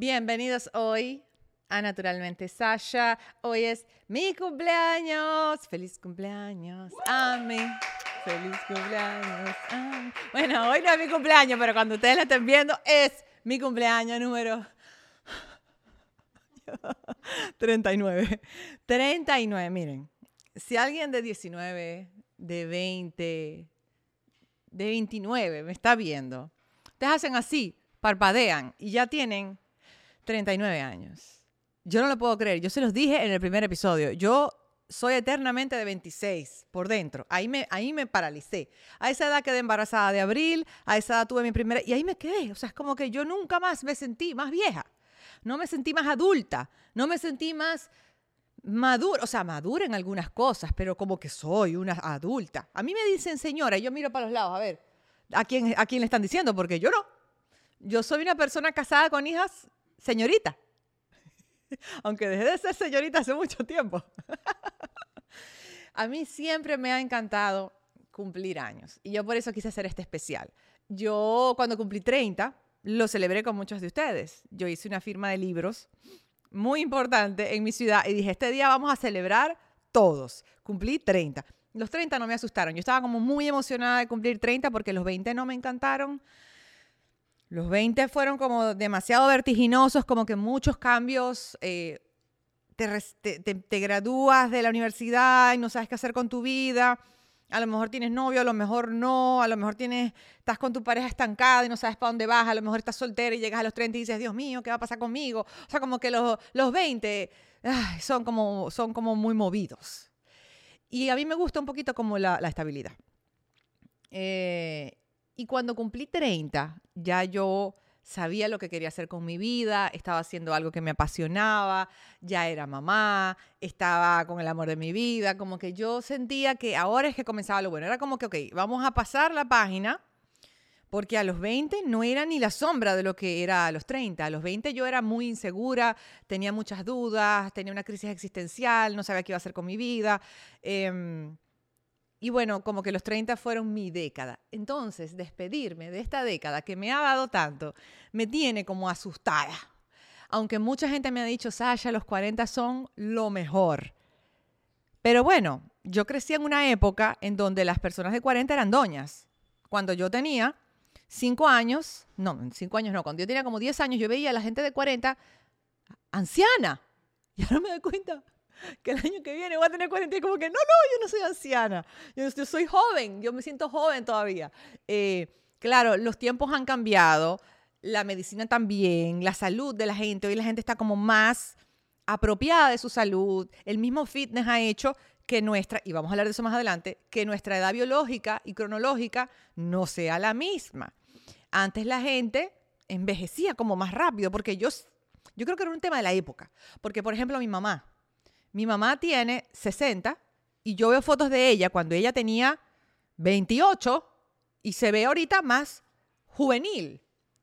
Bienvenidos hoy a Naturalmente Sasha. Hoy es mi cumpleaños. Feliz cumpleaños a mí. Feliz cumpleaños a mí. Bueno, hoy no es mi cumpleaños, pero cuando ustedes lo estén viendo es mi cumpleaños número 39. 39, miren. Si alguien de 19, de 20, de 29 me está viendo, ustedes hacen así, parpadean y ya tienen 39 años. Yo no lo puedo creer. Yo se los dije en el primer episodio. Yo soy eternamente de 26 por dentro. Ahí me, ahí me paralicé. A esa edad quedé embarazada de abril, a esa edad tuve mi primera... Y ahí me quedé. O sea, es como que yo nunca más me sentí más vieja. No me sentí más adulta. No me sentí más madura. O sea, madura en algunas cosas, pero como que soy una adulta. A mí me dicen señora y yo miro para los lados a ver a quién, a quién le están diciendo, porque yo no. Yo soy una persona casada con hijas señorita. Aunque dejé de ser señorita hace mucho tiempo. A mí siempre me ha encantado cumplir años y yo por eso quise hacer este especial. Yo cuando cumplí 30 lo celebré con muchos de ustedes. Yo hice una firma de libros muy importante en mi ciudad y dije, este día vamos a celebrar todos. Cumplí 30. Los 30 no me asustaron. Yo estaba como muy emocionada de cumplir 30 porque los 20 no me encantaron. Los 20 fueron como demasiado vertiginosos, como que muchos cambios. Eh, te, gradúas de la universidad y no sabes qué hacer con tu vida. A lo mejor tienes novio, a lo mejor no, a lo mejor tienes, estás con tu pareja estancada y no sabes para dónde vas, a lo mejor estás soltera y llegas a los 30 y dices, Dios mío, ¿qué va a pasar conmigo? O sea, como que los, los 20 son, como, son como muy movidos. Y a mí me gusta un poquito como la, la estabilidad. Eh, y cuando cumplí 30, ya yo sabía lo que quería hacer con mi vida, estaba haciendo algo que me apasionaba, ya era mamá, estaba con el amor de mi vida, como que yo sentía que ahora es que comenzaba lo bueno. Era como que, ok, vamos a pasar la página, porque a los 20 no era ni la sombra de lo que era a los 30. A los 20 yo era muy insegura, tenía muchas dudas, tenía una crisis existencial, no sabía qué iba a hacer con mi vida. Eh, y bueno, como que los 30 fueron mi década. Entonces, despedirme de esta década que me ha dado tanto, me tiene como asustada. Aunque mucha gente me ha dicho, Sasha, los 40 son lo mejor. Pero bueno, yo crecí en una época en donde las personas de 40 eran doñas. Cuando yo tenía 5 años, no, 5 años no, cuando yo tenía como 10 años, yo veía a la gente de 40 anciana. Y ahora me doy cuenta que el año que viene voy a tener 40 y como que no, no, yo no soy anciana, yo, soy joven, yo me siento joven todavía. Eh, claro, los tiempos han cambiado, la medicina también, la salud de la gente, hoy la gente está como más apropiada de su salud, el mismo fitness ha hecho que nuestra, y vamos a hablar de eso más adelante, que nuestra edad biológica y cronológica no sea la misma. Antes la gente envejecía como más rápido, porque yo, yo creo que era un tema de la época, porque por ejemplo mi mamá, mi mamá tiene 60 y yo veo fotos de ella cuando ella tenía 28 y se ve ahorita más juvenil.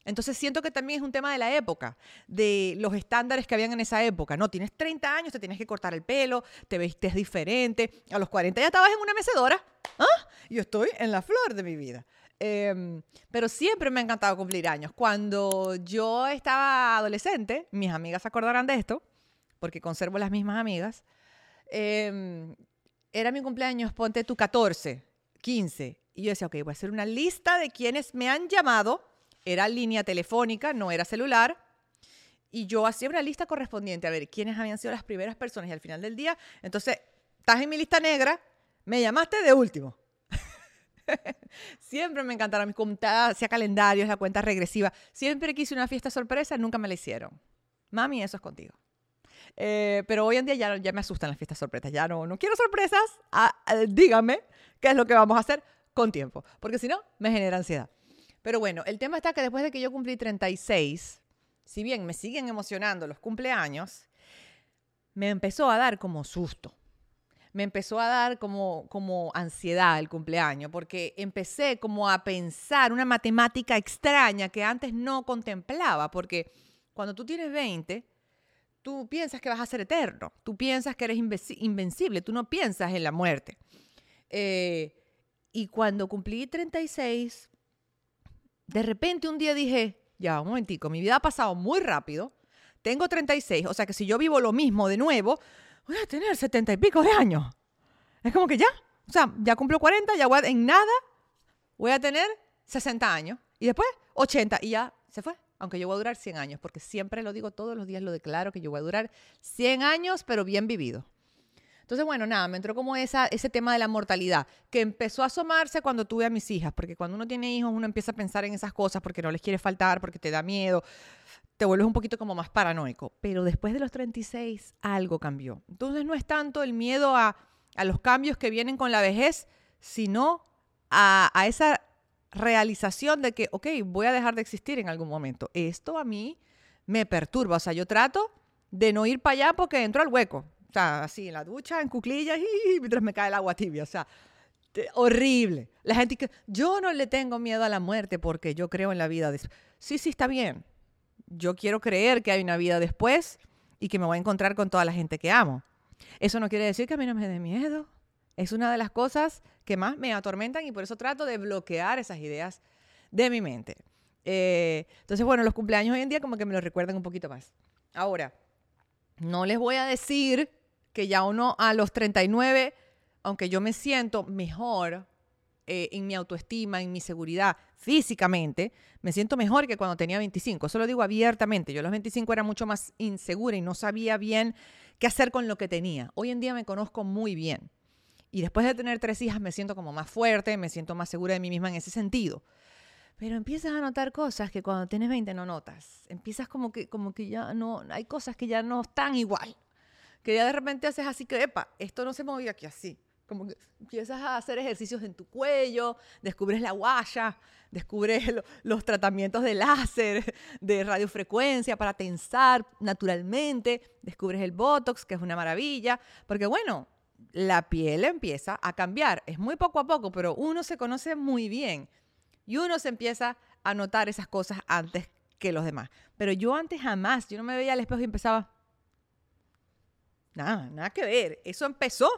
Entonces siento que también es un tema de la época, de los estándares que habían en esa época. No, tienes 30 años, te tienes que cortar el pelo, te vestes diferente. A los 40 ya estabas en una mecedora. ¿Ah? Yo estoy en la flor de mi vida. Em, pero siempre me ha encantado cumplir años. Cuando yo estaba adolescente, mis amigas se acordarán de esto, porque conservo las mismas amigas, em, era mi cumpleaños, ponte tu 14, 15. Y yo decía, ok, voy a hacer una lista de quienes me han llamado. Era línea telefónica, no era celular. Y yo hacía una lista correspondiente a ver quiénes habían sido las primeras personas. Y al final del día, entonces, estás en mi lista negra, me llamaste de último. Siempre me encantaron mis cuentas, hacía calendarios, la cuenta regresiva. Siempre quise una fiesta sorpresa, nunca me la hicieron. Mami, eso es contigo. Eh, pero hoy en día ya, ya me asustan las fiestas sorpresas. Ya no, no quiero sorpresas. Ah, ah, dígame qué es lo que vamos a hacer con tiempo. Porque si no, me genera ansiedad. Pero bueno, el tema está que después de que yo cumplí 36, si bien me siguen emocionando los cumpleaños, me empezó a dar como susto. Me empezó a dar como, como ansiedad el cumpleaños, porque empecé como a pensar una matemática extraña que antes no contemplaba, porque cuando tú tienes 20, tú piensas que vas a ser eterno, tú piensas que eres invencible, tú no piensas en la muerte. Eh, y cuando cumplí 36, de repente un día dije, ya, un momentico, mi vida ha pasado muy rápido, tengo 36, o sea que si yo vivo lo mismo de nuevo, voy a tener 70 y pico de años. Es como que ya, o sea, ya cumplo 40, ya voy a, en nada voy a tener 60 años y después 80 y ya se fue. Aunque yo voy a durar 100 años, porque siempre lo digo todos los días, lo declaro que yo voy a durar 100 años, pero bien vivido. Entonces, bueno, nada, me entró como esa, ese tema de la mortalidad, que empezó a asomarse cuando tuve a mis hijas, porque cuando uno tiene hijos, uno empieza a pensar en esas cosas porque no les quiere faltar, porque te da miedo, te vuelves un poquito como más paranoico. Pero después de los 36, algo cambió. Entonces, no es tanto el miedo a, los cambios que vienen con la vejez, sino a esa realización de que, ok, voy a dejar de existir en algún momento. Esto a mí me perturba. O sea, yo trato de no ir para allá porque entro al hueco. O sea, así en la ducha, en cuclillas, y mientras me cae el agua tibia. O sea, horrible. La gente que yo no le tengo miedo a la muerte porque yo creo en la vida. después. Sí, sí, está bien. Yo quiero creer que hay una vida después y que me voy a encontrar con toda la gente que amo. Eso no quiere decir que a mí no me dé miedo. Es una de las cosas que más me atormentan y por eso trato de bloquear esas ideas de mi mente. Eh, entonces, bueno, los cumpleaños hoy en día como que me lo recuerdan un poquito más. Ahora, no les voy a decir que ya uno a los 39, aunque yo me siento mejor eh, en mi autoestima, en mi seguridad físicamente, me siento mejor que cuando tenía 25. Eso lo digo abiertamente. Yo a los 25 era mucho más insegura y no sabía bien qué hacer con lo que tenía. Hoy en día me conozco muy bien. Y después de tener tres hijas me siento como más fuerte, me siento más segura de mí misma en ese sentido. Pero empiezas a notar cosas que cuando tienes 20 no notas. Empiezas como que, como que ya no, hay cosas que ya no están igual. Que ya de repente haces así que, epa, esto no se movía aquí así. Como que empiezas a hacer ejercicios en tu cuello, descubres la guaya, descubres los tratamientos de láser, de radiofrecuencia para tensar naturalmente, descubres el Botox, que es una maravilla, porque bueno, la piel empieza a cambiar. Es muy poco a poco, pero uno se conoce muy bien y uno se empieza a notar esas cosas antes que los demás. Pero yo antes jamás, yo no me veía al espejo y empezaba, nada, nada que ver. Eso empezó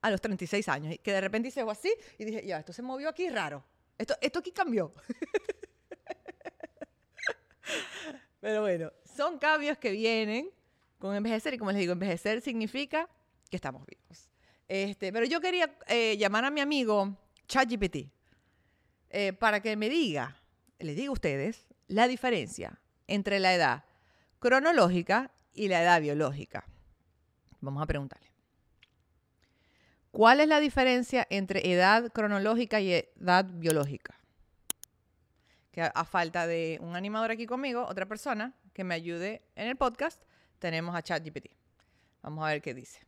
a los 36 años, que de repente hice algo así y dije, ya, esto se movió aquí raro. Esto, esto aquí cambió. Pero bueno, son cambios que vienen con envejecer y como les digo, envejecer significa que estamos vivos. Este, pero yo quería eh, llamar a mi amigo ChatGPT eh, para que me diga, les diga a ustedes, la diferencia entre la edad cronológica y la edad biológica. Vamos a preguntarle. ¿Cuál es la diferencia entre edad cronológica y edad biológica? Que a falta de un animador aquí conmigo, otra persona que me ayude en el podcast, tenemos a ChatGPT. Vamos a ver qué dice.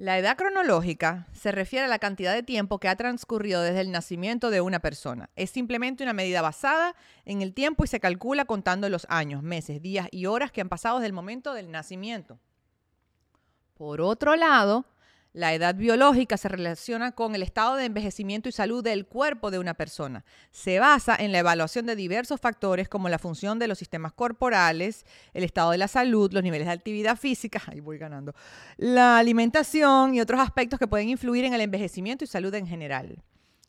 La edad cronológica se refiere a la cantidad de tiempo que ha transcurrido desde el nacimiento de una persona. Es simplemente una medida basada en el tiempo y se calcula contando los años, meses, días y horas que han pasado desde el momento del nacimiento. Por otro lado, la edad biológica se relaciona con el estado de envejecimiento y salud del cuerpo de una persona. Se basa en la evaluación de diversos factores como la función de los sistemas corporales, el estado de la salud, los niveles de actividad física, ahí voy ganando, la alimentación y otros aspectos que pueden influir en el envejecimiento y salud en general.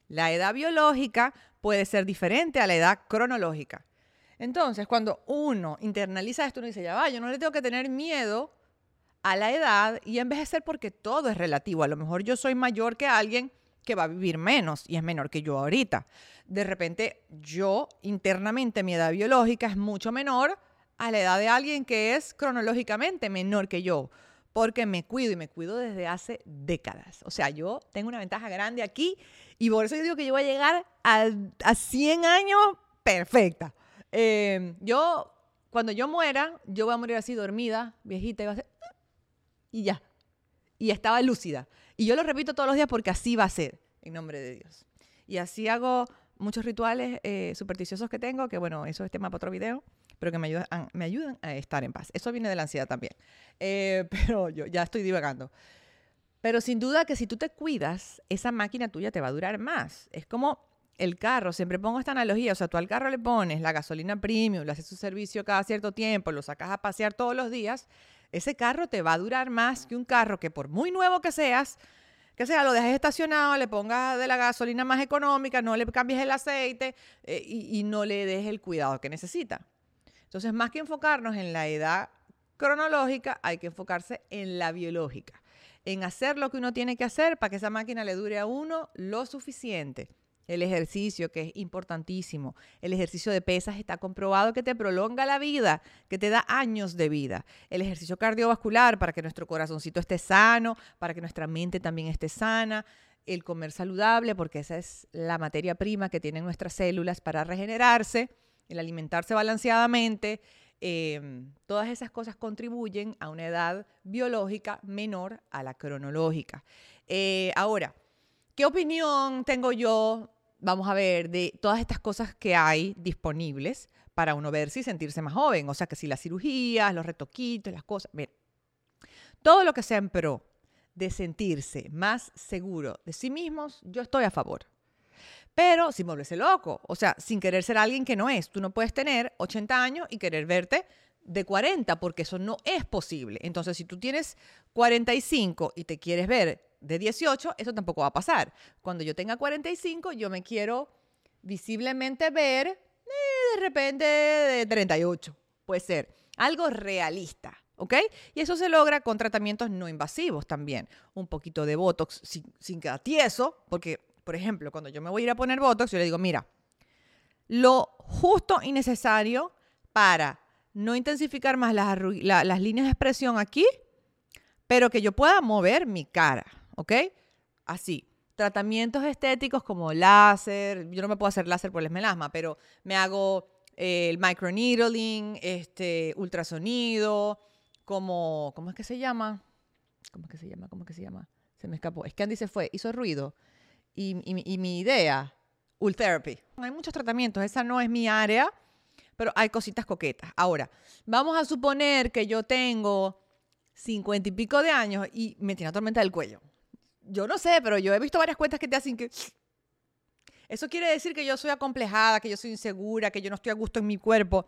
La edad biológica puede ser diferente a la edad cronológica. Entonces, cuando uno internaliza esto, uno dice, ya va, yo no le tengo que tener miedo a la edad y envejecer porque todo es relativo. A lo mejor yo soy mayor que alguien que va a vivir menos y es menor que yo ahorita. De repente yo internamente mi edad biológica es mucho menor a la edad de alguien que es cronológicamente menor que yo, porque me cuido y me cuido desde hace décadas. O sea, yo tengo una ventaja grande aquí y por eso yo digo que yo voy a llegar a, a 100 años perfecta. Eh, yo, cuando yo muera, yo voy a morir así dormida, viejita, y a ser, y ya. Y estaba lúcida. Y yo lo repito todos los días porque así va a ser, en nombre de Dios. Y así hago muchos rituales eh, supersticiosos que tengo, que bueno, eso es tema para otro video, pero que me ayudan, me ayudan a estar en paz. Eso viene de la ansiedad también. Eh, pero yo ya estoy divagando. Pero sin duda que si tú te cuidas, esa máquina tuya te va a durar más. Es como el carro, siempre pongo esta analogía, o sea, tú al carro le pones la gasolina premium, le haces su servicio cada cierto tiempo, lo sacas a pasear todos los días ese carro te va a durar más que un carro que por muy nuevo que seas, que sea, lo dejes estacionado, le pongas de la gasolina más económica, no le cambies el aceite eh, y, y no le des el cuidado que necesita. Entonces, más que enfocarnos en la edad cronológica, hay que enfocarse en la biológica, en hacer lo que uno tiene que hacer para que esa máquina le dure a uno lo suficiente. El ejercicio, que es importantísimo. El ejercicio de pesas está comprobado que te prolonga la vida, que te da años de vida. El ejercicio cardiovascular para que nuestro corazoncito esté sano, para que nuestra mente también esté sana. El comer saludable, porque esa es la materia prima que tienen nuestras células para regenerarse. El alimentarse balanceadamente. Em, todas esas cosas contribuyen a una edad biológica menor a la cronológica. Eh, ahora, ¿qué opinión tengo yo vamos a ver, de todas estas cosas que hay disponibles para uno verse y sentirse más joven. O sea, que si las cirugías, los retoquitos, las cosas. Mira, todo lo que sea en pro de sentirse más seguro de sí mismos, yo estoy a favor. Pero sin volverse loco, o sea, sin querer ser alguien que no es. Tú no puedes tener 80 años y querer verte de 40, porque eso no es posible. Entonces, si tú tienes 45 y te quieres ver de 18, eso tampoco va a pasar. Cuando yo tenga 45, yo me quiero visiblemente ver eh, de repente de 38. Puede ser algo realista. ¿Ok? Y eso se logra con tratamientos no invasivos también. Un poquito de Botox sin, sin quedar tieso, porque, por ejemplo, cuando yo me voy a ir a poner Botox, yo le digo, mira, lo justo y necesario para no intensificar más las, las líneas de expresión aquí, pero que yo pueda mover mi cara. ¿Ok? Así. Tratamientos estéticos como láser, yo no me puedo hacer láser por el melasma, pero me hago eh, el microneedling, este, ultrasonido, como, ¿cómo es que se llama? ¿Cómo es que se llama? ¿Cómo es que se llama? Se me escapó. Es que Andy se fue, hizo ruido. Y, y, y mi idea, Ultherapy. Hay muchos tratamientos, esa no es mi área, pero hay cositas coquetas. Ahora, vamos a suponer que yo tengo cincuenta y pico de años y me tiene tormenta del cuello yo no sé, pero yo he visto varias cuentas que te hacen que... Eso quiere decir que yo soy acomplejada, que yo soy insegura, que yo no estoy a gusto en mi cuerpo.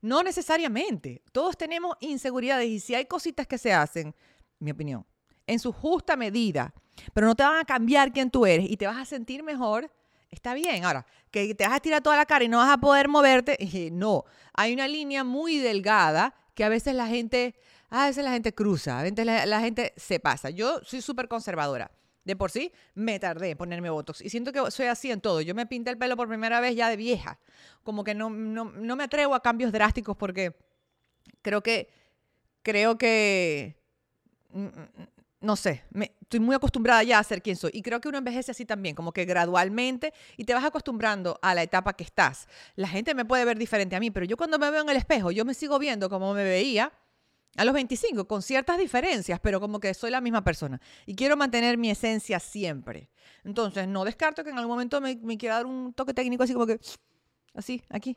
No necesariamente. Todos tenemos inseguridades y si hay cositas que se hacen, mi opinión, en su justa medida, pero no te van a cambiar quién tú eres y te vas a sentir mejor, está bien. Ahora, que te vas a tirar toda la cara y no vas a poder moverte, no. Hay una línea muy delgada que a veces la gente a veces la gente cruza, a veces la, gente se pasa. Yo soy súper conservadora. De por sí, me tardé en ponerme Botox. Y siento que soy así en todo. Yo me pinté el pelo por primera vez ya de vieja. Como que no, no, no me atrevo a cambios drásticos porque creo que, creo que, mm, mm, no sé, me, estoy muy acostumbrada ya a ser quien soy. Y creo que uno envejece así también, como que gradualmente y te vas acostumbrando a la etapa que estás. La gente me puede ver diferente a mí, pero yo cuando me veo en el espejo, yo me sigo viendo como me veía a los 25, con ciertas diferencias, pero como que soy la misma persona. Y quiero mantener mi esencia siempre. Entonces, no descarto que en algún momento me, me quiera dar un toque técnico así como que, así, aquí.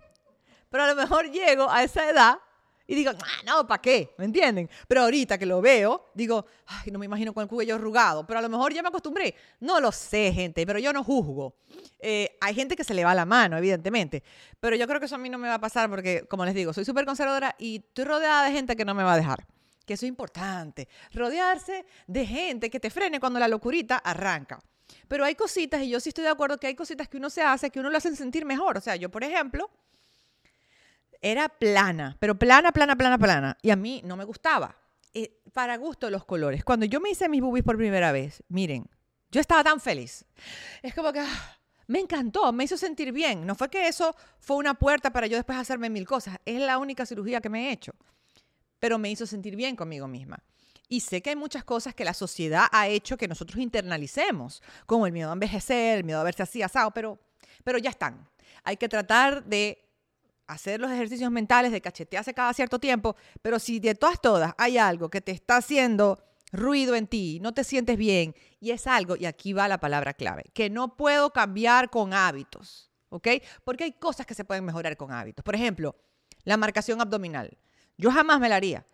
Pero a lo mejor llego a esa edad y digo, ah, no, ¿para qué? ¿Me entienden? Pero ahorita que lo veo, digo, ay, no me imagino con el cuello arrugado, pero a lo mejor ya me acostumbré. No lo sé, gente, pero yo no juzgo. Eh, hay gente que se le va la mano, evidentemente, pero yo creo que eso a mí no me va a pasar porque, como les digo, soy súper conservadora y estoy rodeada de gente que no me va a dejar. Que eso es importante, rodearse de gente que te frene cuando la locurita arranca. Pero hay cositas, y yo sí estoy de acuerdo que hay cositas que uno se hace que uno lo hacen sentir mejor. O sea, yo, por ejemplo, era plana, pero plana, plana, plana, plana. Y a mí no me gustaba. Eh, para gusto los colores. Cuando yo me hice mis boobies por primera vez, miren, yo estaba tan feliz. Es como que ah, me encantó, me hizo sentir bien. No fue que eso fue una puerta para yo después hacerme mil cosas. Es la única cirugía que me he hecho. Pero me hizo sentir bien conmigo misma. Y sé que hay muchas cosas que la sociedad ha hecho que nosotros internalicemos, como el miedo a envejecer, el miedo a verse así asado, pero, pero ya están. Hay que tratar de hacer los ejercicios mentales de cachetearse cada cierto tiempo, pero si de todas todas hay algo que te está haciendo ruido en ti, no te sientes bien, y es algo, y aquí va la palabra clave, que no puedo cambiar con hábitos, ¿ok? Porque hay cosas que se pueden mejorar con hábitos. Por ejemplo, la marcación abdominal. Yo jamás me la haría.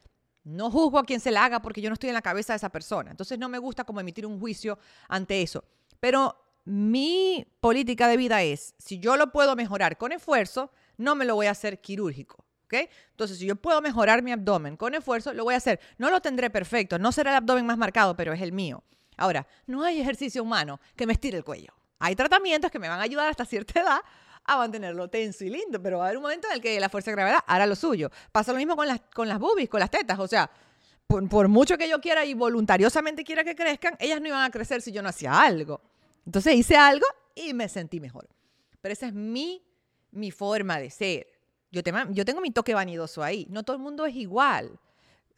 No juzgo a quien se la haga porque yo no estoy en la cabeza de esa persona. Entonces no me gusta como emitir un juicio ante eso. Pero mi política de vida es, si yo lo puedo mejorar con esfuerzo, no me lo voy a hacer quirúrgico. ¿ok? Entonces, si yo puedo mejorar mi abdomen con esfuerzo, lo voy a hacer. No lo tendré perfecto, no será el abdomen más marcado, pero es el mío. Ahora, no hay ejercicio humano que me estire el cuello. Hay tratamientos que me van a ayudar hasta cierta edad a mantenerlo tenso y lindo, pero va a haber un momento en el que la fuerza de gravedad hará lo suyo. Pasa lo mismo con las, con las boobies, con las tetas, o sea, por, por mucho que yo quiera y voluntariosamente quiera que crezcan, ellas no iban a crecer si yo no hacía algo. Entonces hice algo y me sentí mejor. Pero esa es mi, mi forma de ser. Yo, tengo mi toque vanidoso ahí. No todo el mundo es igual.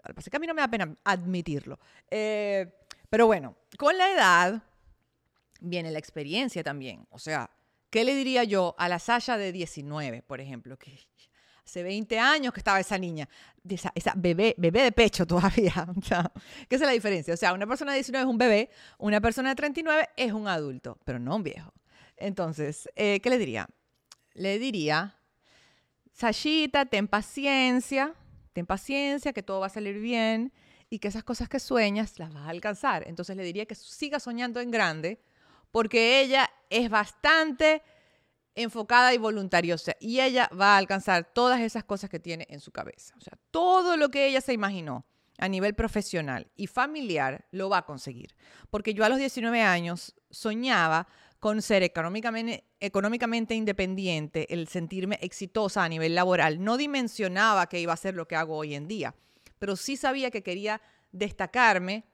Lo que a mí no me da pena admitirlo. Eh, pero bueno, con la edad viene la experiencia también. O sea, ¿qué le diría yo a la Sasha de 19, por ejemplo? Que hace 20 años que estaba esa niña, esa, bebé, bebé de pecho todavía. ¿Qué es la diferencia? O sea, una persona de 19 es un bebé, una persona de 39 es un adulto, pero no un viejo. Entonces, eh, ¿qué le diría? Le diría, Sashita, ten paciencia, ten paciencia, que todo va a salir bien y que esas cosas que sueñas las vas a alcanzar. Entonces le diría que siga soñando en grande porque ella es bastante enfocada y voluntariosa y ella va a alcanzar todas esas cosas que tiene en su cabeza. O sea, todo lo que ella se imaginó a nivel profesional y familiar lo va a conseguir. Porque yo a los 19 años soñaba con ser económicamente, económicamente independiente, el sentirme exitosa a nivel laboral. No dimensionaba que iba a ser lo que hago hoy en día, pero sí sabía que quería destacarme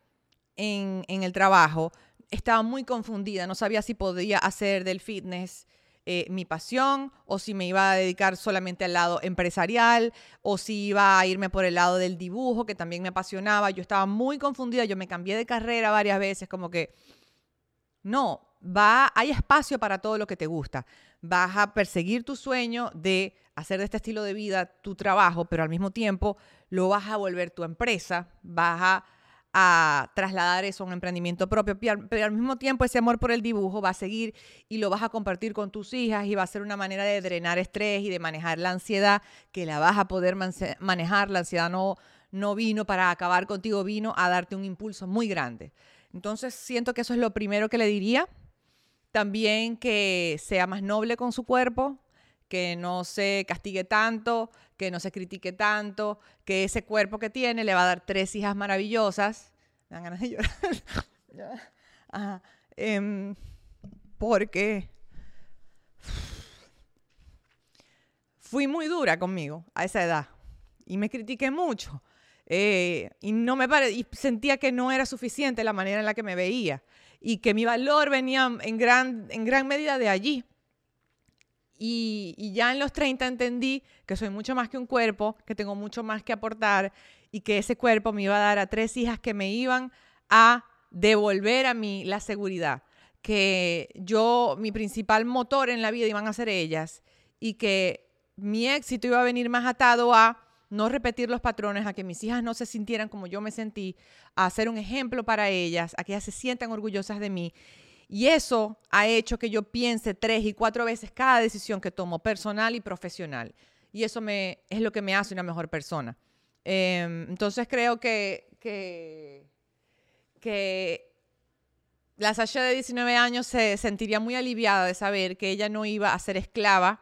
en, el trabajo. Estaba muy confundida, no sabía si podía hacer del fitness eh, mi pasión o si me iba a dedicar solamente al lado empresarial o si iba a irme por el lado del dibujo, que también me apasionaba. Yo estaba muy confundida, yo me cambié de carrera varias veces, como que no, va, hay espacio para todo lo que te gusta. Vas a perseguir tu sueño de hacer de este estilo de vida tu trabajo, pero al mismo tiempo lo vas a volver tu empresa, vas a, trasladar eso a un emprendimiento propio, pero al mismo tiempo ese amor por el dibujo va a seguir y lo vas a compartir con tus hijas y va a ser una manera de drenar estrés y de manejar la ansiedad que la vas a poder manejar. La ansiedad no, no vino para acabar contigo, vino a darte un impulso muy grande. Entonces siento que eso es lo primero que le diría. También que sea más noble con su cuerpo, que no se castigue tanto, que no se critique tanto, que ese cuerpo que tiene le va a dar tres hijas maravillosas. Me dan ganas de llorar. Em, porque fui muy dura conmigo a esa edad y me critiqué mucho. Eh, y no me pare, y sentía que no era suficiente la manera en la que me veía y que mi valor venía en gran, en gran medida de allí. Y, y, ya en los 30 entendí que soy mucho más que un cuerpo, que tengo mucho más que aportar y que ese cuerpo me iba a dar a tres hijas que me iban a devolver a mí la seguridad, que yo, mi principal motor en la vida iban a ser ellas y que mi éxito iba a venir más atado a no repetir los patrones, a que mis hijas no se sintieran como yo me sentí, a ser un ejemplo para ellas, a que ellas se sientan orgullosas de mí. Y eso ha hecho que yo piense tres y cuatro veces cada decisión que tomo, personal y profesional. Y eso me, es lo que me hace una mejor persona. Em, entonces creo que, que, que la Sasha de 19 años se sentiría muy aliviada de saber que ella no iba a ser esclava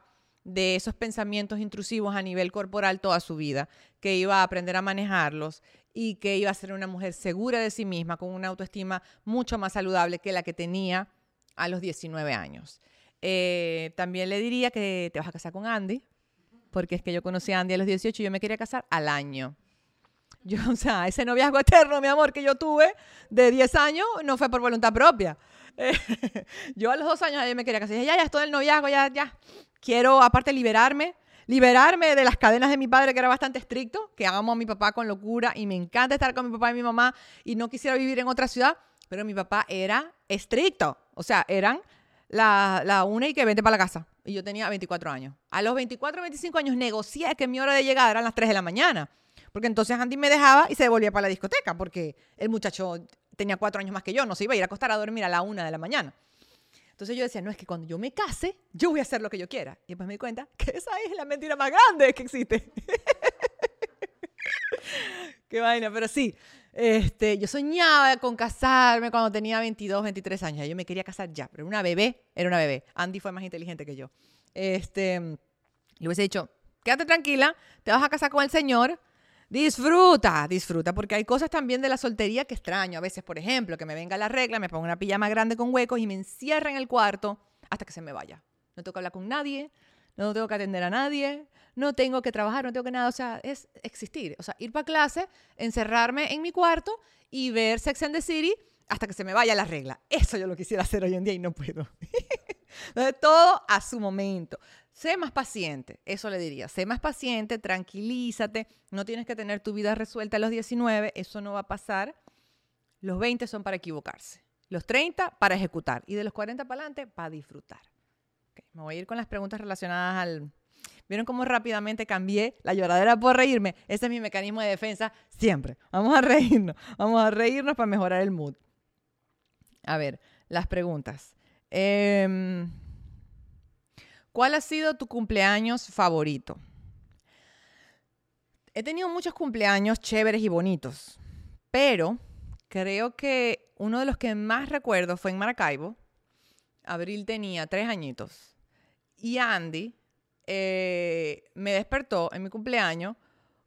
de esos pensamientos intrusivos a nivel corporal toda su vida, que iba a aprender a manejarlos y que iba a ser una mujer segura de sí misma, con una autoestima mucho más saludable que la que tenía a los 19 años. Eh, también le diría que te vas a casar con Andy, porque es que yo conocí a Andy a los 18 y yo me quería casar al año. Yo, o sea, ese noviazgo eterno, mi amor, que yo tuve de 10 años no fue por voluntad propia. yo a los dos años me quería casar. Dije, ya, ya estoy en el noviazgo, ya, ya. Quiero, aparte, liberarme. Liberarme de las cadenas de mi padre, que era bastante estricto, que amo a mi papá con locura y me encanta estar con mi papá y mi mamá y no quisiera vivir en otra ciudad, pero mi papá era estricto. O sea, eran la, una y que vente para la casa. Y yo tenía 24 años. A los 24, 25 años negocié que mi hora de llegada eran las 3 de la mañana. Porque entonces Andy me dejaba y se devolvía para la discoteca, porque el muchacho tenía cuatro años más que yo, no se iba a ir a acostar a dormir a la una de la mañana. Entonces yo decía, no, es que cuando yo me case, yo voy a hacer lo que yo quiera. Y después me di cuenta que esa es la mentira más grande que existe. Qué vaina, pero sí. Este, yo soñaba con casarme cuando tenía 22, 23 años. Yo me quería casar ya, pero una bebé era una bebé. Andy fue más inteligente que yo. Este, le hubiese dicho, quédate tranquila, te vas a casar con el Señor, Disfruta, disfruta, porque hay cosas también de la soltería que extraño. A veces, por ejemplo, que me venga la regla, me pongo una pijama grande con huecos y me encierra en el cuarto hasta que se me vaya. no tengo que hablar con nadie, no tengo que atender a nadie, no tengo que trabajar, no tengo que nada, o sea, es existir, o sea, ir para clase, encerrarme en mi cuarto y ver Sex and the City hasta que se me vaya la regla. Eso yo lo quisiera hacer hoy en día y no puedo. Entonces, todo a su momento. Sé más paciente, eso le diría. Sé más paciente, tranquilízate. No tienes que tener tu vida resuelta a los 19, eso no va a pasar. Los 20 son para equivocarse. Los 30 para ejecutar. Y de los 40 para adelante para disfrutar. me voy a ir con las preguntas relacionadas al... ¿Vieron cómo rápidamente cambié la lloradera por reírme? Ese es mi mecanismo de defensa siempre. Vamos a reírnos. Vamos a reírnos para mejorar el mood. A ver, las preguntas. Em, ¿Cuál ha sido tu cumpleaños favorito? He tenido muchos cumpleaños chéveres y bonitos, pero creo que uno de los que más recuerdo fue en Maracaibo. Abril tenía tres añitos. Y Andy eh, me despertó en mi cumpleaños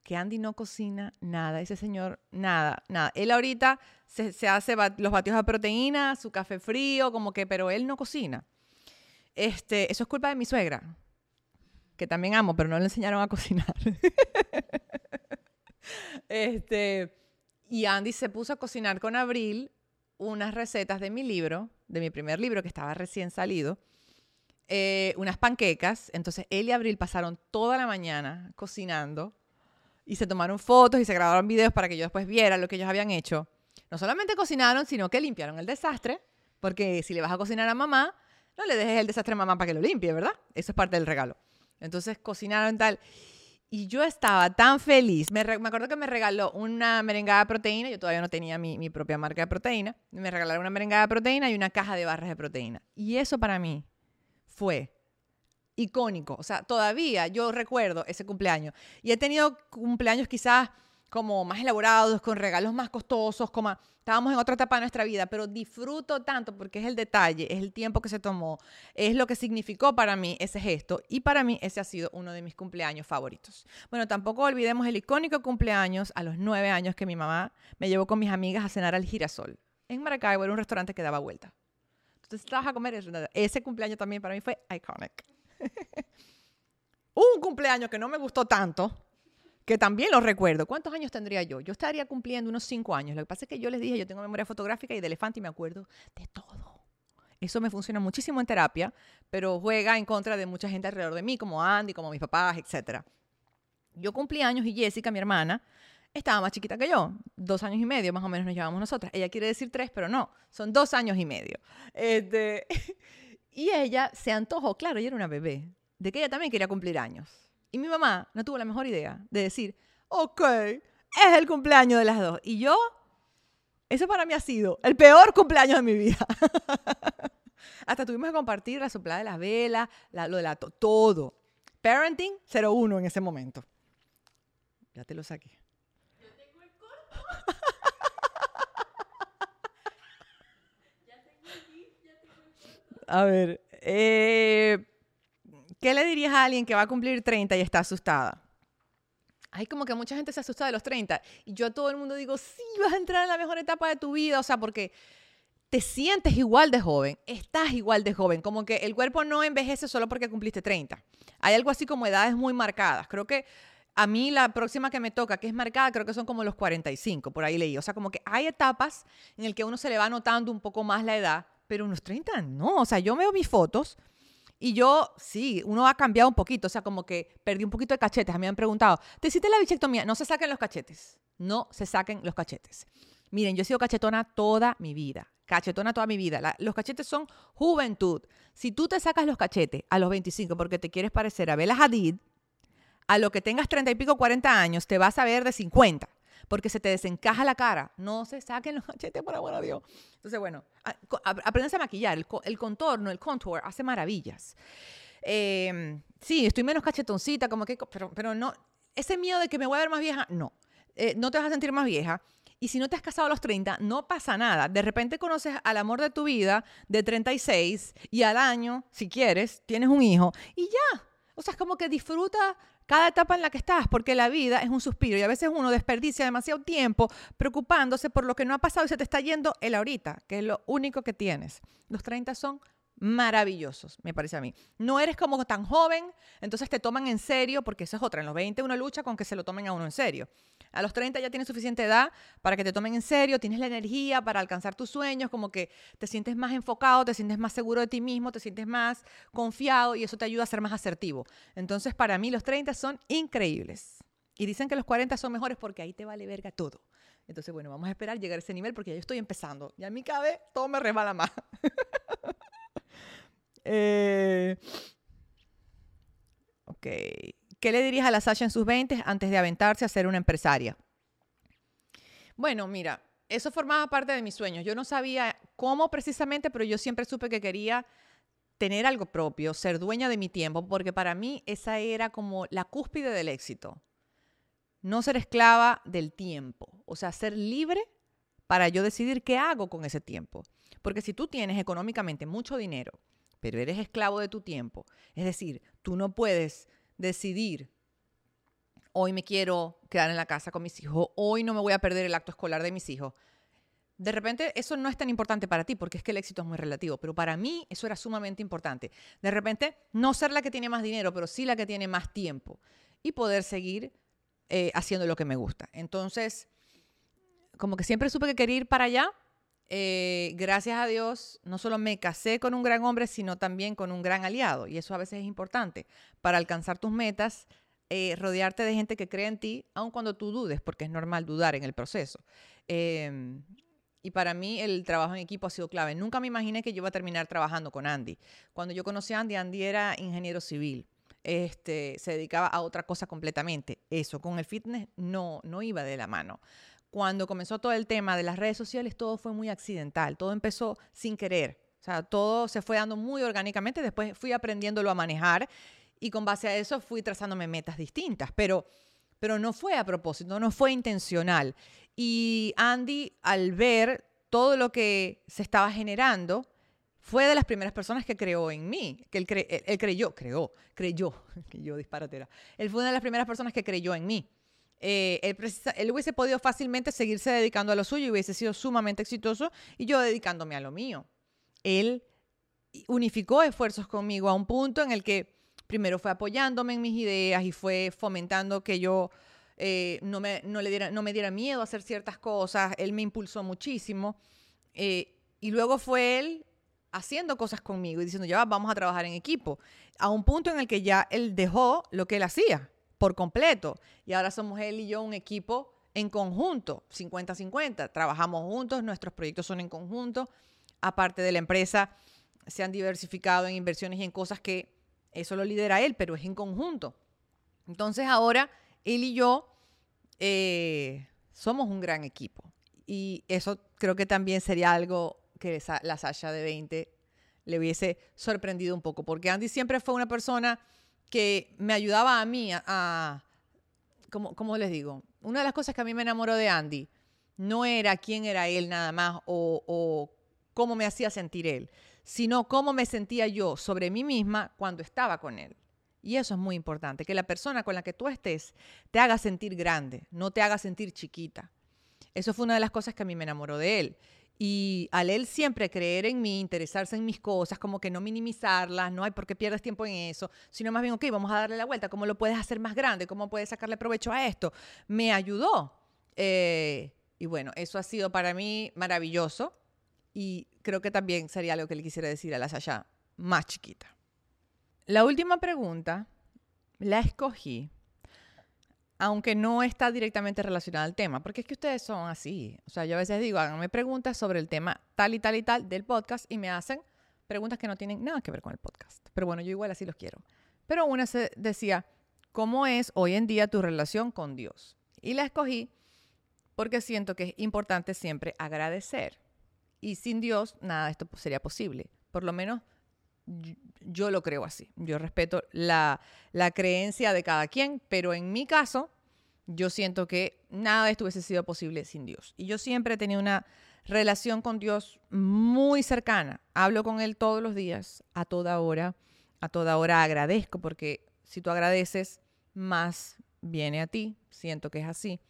que Andy no cocina nada, ese señor nada, nada. Él ahorita se, hace los batidos de proteína, su café frío, como que, pero él no cocina. Este, eso es culpa de mi suegra, que también amo, pero no le enseñaron a cocinar. este, y Andy se puso a cocinar con Abril unas recetas de mi libro, de mi primer libro que estaba recién salido, eh, unas panquecas. Entonces él y Abril pasaron toda la mañana cocinando y se tomaron fotos y se grabaron videos para que yo después viera lo que ellos habían hecho. No solamente cocinaron, sino que limpiaron el desastre, porque si le vas a cocinar a mamá, no le dejes el desastre a mamá para que lo limpie, ¿verdad? Eso es parte del regalo. Entonces cocinaron tal. Y yo estaba tan feliz. Me, me, acuerdo que me regaló una merengada de proteína. Yo todavía no tenía mi, mi, propia marca de proteína. Me regalaron una merengada de proteína y una caja de barras de proteína. Y eso para mí fue icónico. O sea, todavía yo recuerdo ese cumpleaños. Y he tenido cumpleaños quizás como más elaborados, con regalos más costosos, como estábamos en otra etapa de nuestra vida, pero disfruto tanto porque es el detalle, es el tiempo que se tomó, es lo que significó para mí ese gesto y para mí ese ha sido uno de mis cumpleaños favoritos. Bueno, tampoco olvidemos el icónico cumpleaños a los nueve años que mi mamá me llevó con mis amigas a cenar al Girasol. En Maracaibo era un restaurante que daba vuelta. Entonces estabas a comer, ese cumpleaños también para mí fue iconic. un cumpleaños que no me gustó tanto, que también lo recuerdo. ¿Cuántos años tendría yo? Yo estaría cumpliendo unos cinco años. Lo que pasa es que yo les dije, yo tengo memoria fotográfica y de elefante y me acuerdo de todo. Eso me funciona muchísimo en terapia, pero juega en contra de mucha gente alrededor de mí, como Andy, como mis papás, etc. Yo cumplí años y Jessica, mi hermana, estaba más chiquita que yo. Dos años y medio más o menos nos llevamos nosotras. Ella quiere decir tres, pero no, son dos años y medio. Este, y ella se antojó, claro, ella era una bebé, de que ella también quería cumplir años. Y mi mamá no tuvo la mejor idea de decir, ok, es el cumpleaños de las dos. Y yo, eso para mí ha sido el peor cumpleaños de mi vida. Hasta tuvimos que compartir la soplada de las velas, lo de la todo. Parenting 01 en ese momento. Ya te lo saqué. Yo tengo el corto. ya tengo aquí, ya tengo el corto. A ver, eh, ¿Qué le dirías a alguien que va a cumplir 30 y está asustada? Hay como que mucha gente se asusta de los 30. Y yo a todo el mundo digo, sí, vas a entrar en la mejor etapa de tu vida. O sea, porque te sientes igual de joven, estás igual de joven. Como que el cuerpo no envejece solo porque cumpliste 30. Hay algo así como edades muy marcadas. Creo que a mí la próxima que me toca, que es marcada, creo que son como los 45, por ahí leí. O sea, como que hay etapas en las que uno se le va notando un poco más la edad, pero unos 30 no. O sea, yo veo mis fotos y yo, sí, uno ha cambiado un poquito, o sea, como que perdí un poquito de cachetes. A mí me han preguntado, ¿te hiciste la bichectomía? No se saquen los cachetes, no se saquen los cachetes. Miren, yo he sido cachetona toda mi vida, cachetona toda mi vida. los cachetes son juventud. Si tú te sacas los cachetes a los 25 porque te quieres parecer a Bella Hadid, a lo que tengas 30 y pico, 40 años, te vas a ver de 50 porque se te desencaja la cara. No se saquen los cachetes, por amor a Dios. Entonces, bueno, aprendes a maquillar. El, contorno, el contour, hace maravillas. Em, sí, estoy menos cachetoncita, como que, pero, pero no, ese miedo de que me voy a ver más vieja, no. Eh, no te vas a sentir más vieja. Y si no te has casado a los 30, no pasa nada. De repente conoces al amor de tu vida de 36 y al año, si quieres, tienes un hijo y ya. O sea, es como que disfruta cada etapa en la que estás, porque la vida es un suspiro y a veces uno desperdicia demasiado tiempo preocupándose por lo que no ha pasado y se te está yendo el ahorita, que es lo único que tienes. Los 30 son maravillosos, me parece a mí. No eres como tan joven, entonces te toman en serio, porque eso es otra. En los 20 uno lucha con que se lo tomen a uno en serio. A los 30 ya tienes suficiente edad para que te tomen en serio, tienes la energía para alcanzar tus sueños, como que te sientes más enfocado, te sientes más seguro de ti mismo, te sientes más confiado y eso te ayuda a ser más asertivo. Entonces, para mí los 30 son increíbles. Y dicen que los 40 son mejores porque ahí te vale verga todo. Entonces, bueno, vamos a esperar llegar a ese nivel porque ya yo estoy empezando. Y a mí vez todo me resbala más. Eh, ok. ¿Qué le dirías a la Sasha en sus 20 antes de aventarse a ser una empresaria? Bueno, mira, eso formaba parte de mis sueños. Yo no sabía cómo precisamente, pero yo siempre supe que quería tener algo propio, ser dueña de mi tiempo, porque para mí esa era como la cúspide del éxito. No ser esclava del tiempo, o sea, ser libre para yo decidir qué hago con ese tiempo. Porque si tú tienes económicamente mucho dinero, pero eres esclavo de tu tiempo. Es decir, tú no puedes decidir, hoy me quiero quedar en la casa con mis hijos, hoy no me voy a perder el acto escolar de mis hijos. De repente eso no es tan importante para ti porque es que el éxito es muy relativo, pero para mí eso era sumamente importante. De repente no ser la que tiene más dinero, pero sí la que tiene más tiempo y poder seguir eh, haciendo lo que me gusta. Entonces, como que siempre supe que quería ir para allá, eh, gracias a Dios, no solo me casé con un gran hombre, sino también con un gran aliado. Y eso a veces es importante para alcanzar tus metas, eh, rodearte de gente que cree en ti, aun cuando tú dudes, porque es normal dudar en el proceso. Em, y para mí el trabajo en equipo ha sido clave. Nunca me imaginé que yo iba a terminar trabajando con Andy. Cuando yo conocí a Andy, Andy era ingeniero civil. Este, se dedicaba a otra cosa completamente. Eso, con el fitness no, no iba de la mano cuando comenzó todo el tema de las redes sociales, todo fue muy accidental, todo empezó sin querer. O sea, todo se fue dando muy orgánicamente, después fui aprendiéndolo a manejar y con base a eso fui trazándome metas distintas, pero, pero no fue a propósito, no fue intencional. Y Andy, al ver todo lo que se estaba generando, fue de las primeras personas que creó en mí, que él, él creyó, creó, creyó, que yo disparatera. Él fue una de las primeras personas que creyó en mí. Eh, él, hubiese podido fácilmente seguirse dedicando a lo suyo y hubiese sido sumamente exitoso y yo dedicándome a lo mío. Él unificó esfuerzos conmigo a un punto en el que primero fue apoyándome en mis ideas y fue fomentando que yo eh, no, me, no, le diera, no me diera miedo a hacer ciertas cosas. Él me impulsó muchísimo. Eh, y luego fue él haciendo cosas conmigo y diciendo, ya vamos a trabajar en equipo, a un punto en el que ya él dejó lo que él hacía por completo. Y ahora somos él y yo un equipo en conjunto, 50-50. Trabajamos juntos, nuestros proyectos son en conjunto. Aparte de la empresa, se han diversificado en inversiones y en cosas que eso lo lidera él, pero es en conjunto. Entonces ahora él y yo eh, somos un gran equipo. Y eso creo que también sería algo que la Sasha de 20 le hubiese sorprendido un poco, porque Andy siempre fue una persona que me ayudaba a mí a, como, les digo, una de las cosas que a mí me enamoró de Andy no era quién era él nada más o, o cómo me hacía sentir él, sino cómo me sentía yo sobre mí misma cuando estaba con él. Y eso es muy importante, que la persona con la que tú estés te haga sentir grande, no te haga sentir chiquita. Eso fue una de las cosas que a mí me enamoró de él. Y al él siempre creer en mí, interesarse en mis cosas, como que no minimizarlas, no hay por qué pierdes tiempo en eso, sino más bien, ok, vamos a darle la vuelta, ¿cómo lo puedes hacer más grande? ¿Cómo puedes sacarle provecho a esto? Me ayudó. Eh, y bueno, eso ha sido para mí maravilloso y creo que también sería algo que le quisiera decir a la Sasha más chiquita. La última pregunta la escogí aunque no está directamente relacionada al tema, porque es que ustedes son así. O sea, yo a veces digo, háganme preguntas sobre el tema tal y tal y tal del podcast y me hacen preguntas que no tienen nada que ver con el podcast. Pero bueno, yo igual así los quiero. Pero una se decía, ¿cómo es hoy en día tu relación con Dios? Y la escogí porque siento que es importante siempre agradecer. Y sin Dios, nada de esto sería posible. Por lo menos yo lo creo así. Yo respeto la, creencia de cada quien, pero en mi caso, yo siento que nada de esto hubiese sido posible sin Dios. Y yo siempre he tenido una relación con Dios muy cercana. Hablo con Él todos los días, a toda hora. A toda hora agradezco, porque si tú agradeces, más viene a ti. Siento que es así.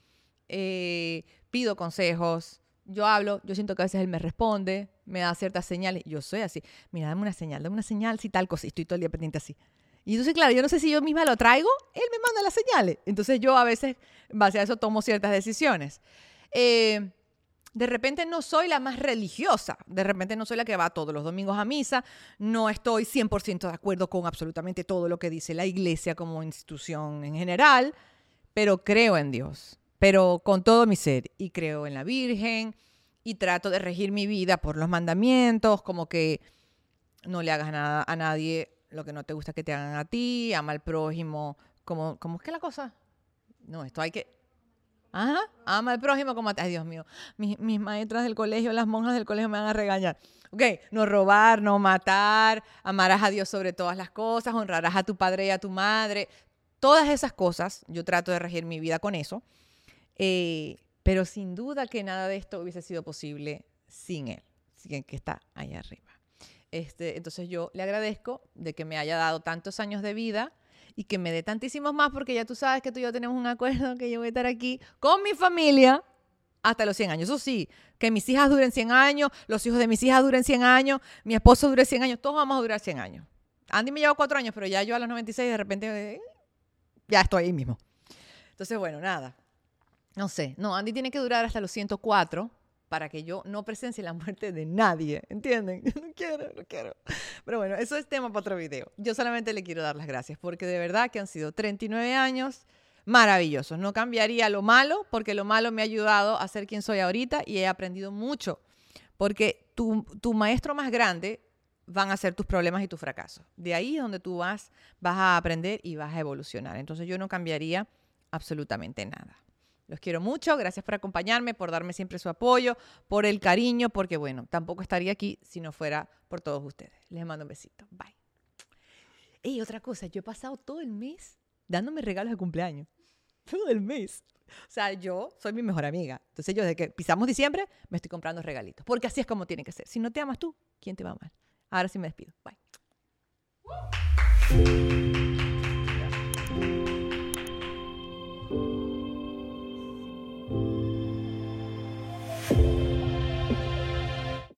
Eh, pido consejos, yo hablo, yo siento que a veces él me responde, me da ciertas señales. Yo soy así. Mira, dame una señal, dame una señal, si tal cosa. Y estoy todo el día pendiente así. Y entonces, claro, yo no sé si yo misma lo traigo, él me manda las señales. Entonces yo a veces, en base a eso, tomo ciertas decisiones. Eh, de repente no soy la más religiosa, de repente no soy la que va todos los domingos a misa, no estoy 100% de acuerdo con absolutamente todo lo que dice la iglesia como institución en general, pero creo en Dios, pero con todo mi ser, y creo en la Virgen, y trato de regir mi vida por los mandamientos, como que no le hagas nada a nadie lo que no te gusta que te hagan a ti, ama al prójimo, como, ¿cómo es que la cosa? No, esto hay que Ajá, ama al prójimo como a Dios mío, mis, mis, maestras del colegio, las monjas del colegio me van a regañar. Ok, no robar, no matar, amarás a Dios sobre todas las cosas, honrarás a tu padre y a tu madre. Todas esas cosas, yo trato de regir mi vida con eso. Eh, pero sin duda que nada de esto hubiese sido posible sin él, sin que está allá arriba. Este, entonces yo le agradezco de que me haya dado tantos años de vida y que me dé tantísimos más porque ya tú sabes que tú y yo tenemos un acuerdo que yo voy a estar aquí con mi familia hasta los 100 años. Eso sí, que mis hijas duren 100 años, los hijos de mis hijas duren 100 años, mi esposo dure 100 años, todos vamos a durar 100 años. Andy me lleva 4 años, pero ya yo a los 96 de repente eh, ya estoy ahí mismo. Entonces, bueno, nada. No sé, no, Andy tiene que durar hasta los 104 para que yo no presencie la muerte de nadie, ¿entienden? No quiero, no quiero. Pero bueno, eso es tema para otro video. Yo solamente le quiero dar las gracias porque de verdad que han sido 39 años maravillosos. No cambiaría lo malo porque lo malo me ha ayudado a ser quien soy ahorita y he aprendido mucho. Porque tu, tu maestro más grande van a ser tus problemas y tus fracasos. De ahí es donde tú vas, vas a aprender y vas a evolucionar. Entonces yo no cambiaría absolutamente nada. Los quiero mucho, gracias por acompañarme, por darme siempre su apoyo, por el cariño, porque bueno, tampoco estaría aquí si no fuera por todos ustedes. Les mando un besito. Bye. Y otra cosa, yo he pasado todo el mes dándome regalos de cumpleaños. Todo el mes. O sea, yo soy mi mejor amiga. Entonces yo desde que pisamos diciembre me estoy comprando regalitos. Porque así es como tiene que ser. Si no te amas tú, ¿quién te va a amar? Ahora sí me despido. Bye.